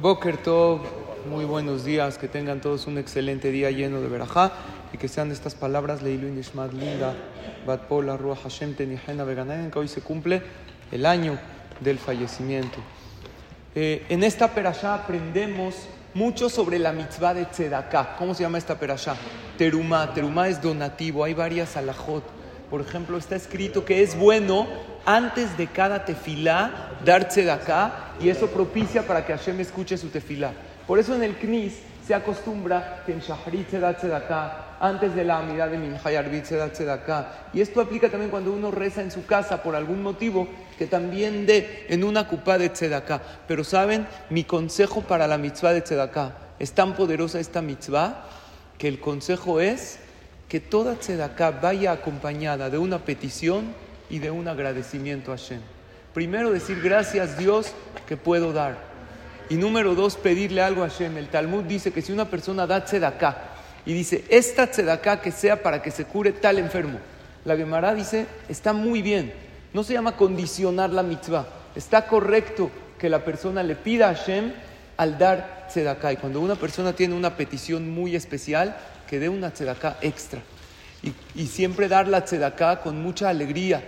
Boker Tov, muy buenos días, que tengan todos un excelente día lleno de verajá y que sean estas palabras Leilu Nishmat Linda, Bat Pola, Ruach Hashem Tenihena Veganaen, que hoy se cumple el año del fallecimiento. Eh, en esta perashá aprendemos mucho sobre la mitzvah de Tzedaká. ¿Cómo se llama esta perashá? Terumá. Terumá es donativo, hay varias alajot. Por ejemplo, está escrito que es bueno antes de cada tefilá dar Tzedaká y eso propicia para que Hashem escuche su tefilá. Por eso en el Knis se acostumbra que en Shahrit se da Tzedaká, antes de la amidad de Minha y Arbit se da Tzedaká. Y esto aplica también cuando uno reza en su casa por algún motivo, que también dé en una cupá de Tzedaká. Pero saben, mi consejo para la mitzvah de Tzedaká, es tan poderosa esta mitzvah que el consejo es que toda Tzedaká vaya acompañada de una petición y de un agradecimiento a Hashem. Primero decir gracias Dios que puedo dar. Y número dos, pedirle algo a Hashem. El Talmud dice que si una persona da tzedaká y dice, esta tzedaká que sea para que se cure tal enfermo, la Gemara dice, está muy bien. No se llama condicionar la mitzvah. Está correcto que la persona le pida a Hashem al dar tzedaká. Y cuando una persona tiene una petición muy especial, que dé una tzedaká extra. Y, siempre dar la tzedaká con mucha alegría.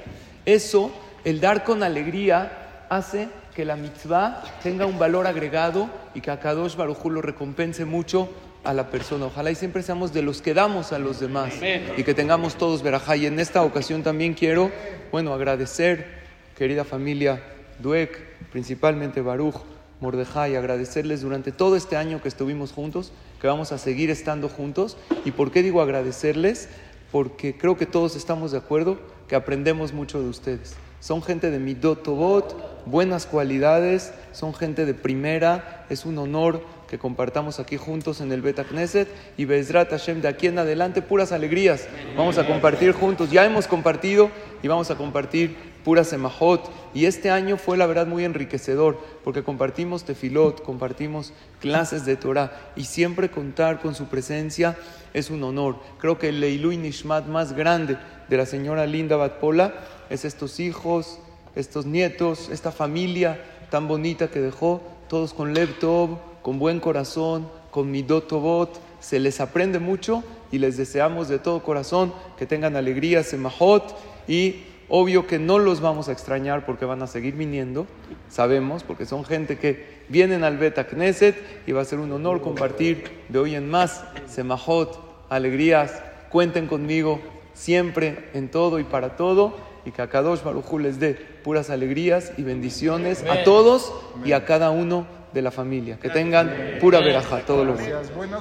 Eso, el dar con alegría, hace que la mitzvah tenga un valor agregado y que a Kadosh Baruj Hu lo recompense mucho a la persona. Ojalá y siempre seamos de los que damos a los demás y que tengamos todos verajá. Y en esta ocasión también quiero, bueno, agradecer, querida familia Duek, principalmente Baruch, Mordejai, agradecerles durante todo este año que estuvimos juntos, que vamos a seguir estando juntos. ¿Y por qué digo agradecerles? Porque creo que todos estamos de acuerdo que aprendemos mucho de ustedes. Son gente de Midotobot, buenas cualidades, son gente de primera. Es un honor que compartamos aquí juntos en el Beta Knesset y Bezrat Hashem de aquí en adelante puras alegrías. Vamos a compartir juntos. Ya hemos compartido y vamos a compartir puras semajot. Y este año fue la verdad muy enriquecedor porque compartimos tefilot, compartimos clases de Torah y siempre contar con su presencia es un honor. Creo que el Leilu Nishmat más grande de la señora Linda Batpola es estos hijos, estos nietos, esta familia tan bonita que dejó, todos con Lev Tov, con buen corazón, con Midot Tovot. Se les aprende mucho y les deseamos de todo corazón que tengan alegría, semajot y obvio que no los vamos a extrañar porque van a seguir viniendo, sabemos, porque son gente que vienen al Beta Knesset y va a ser un honor compartir de hoy en más semajot, alegrías. Cuenten conmigo siempre en todo y para todo y que a Kadosh Baruj les dé puras alegrías y bendiciones a todos y a cada uno de la familia. Que tengan pura veraja, todo lo bueno.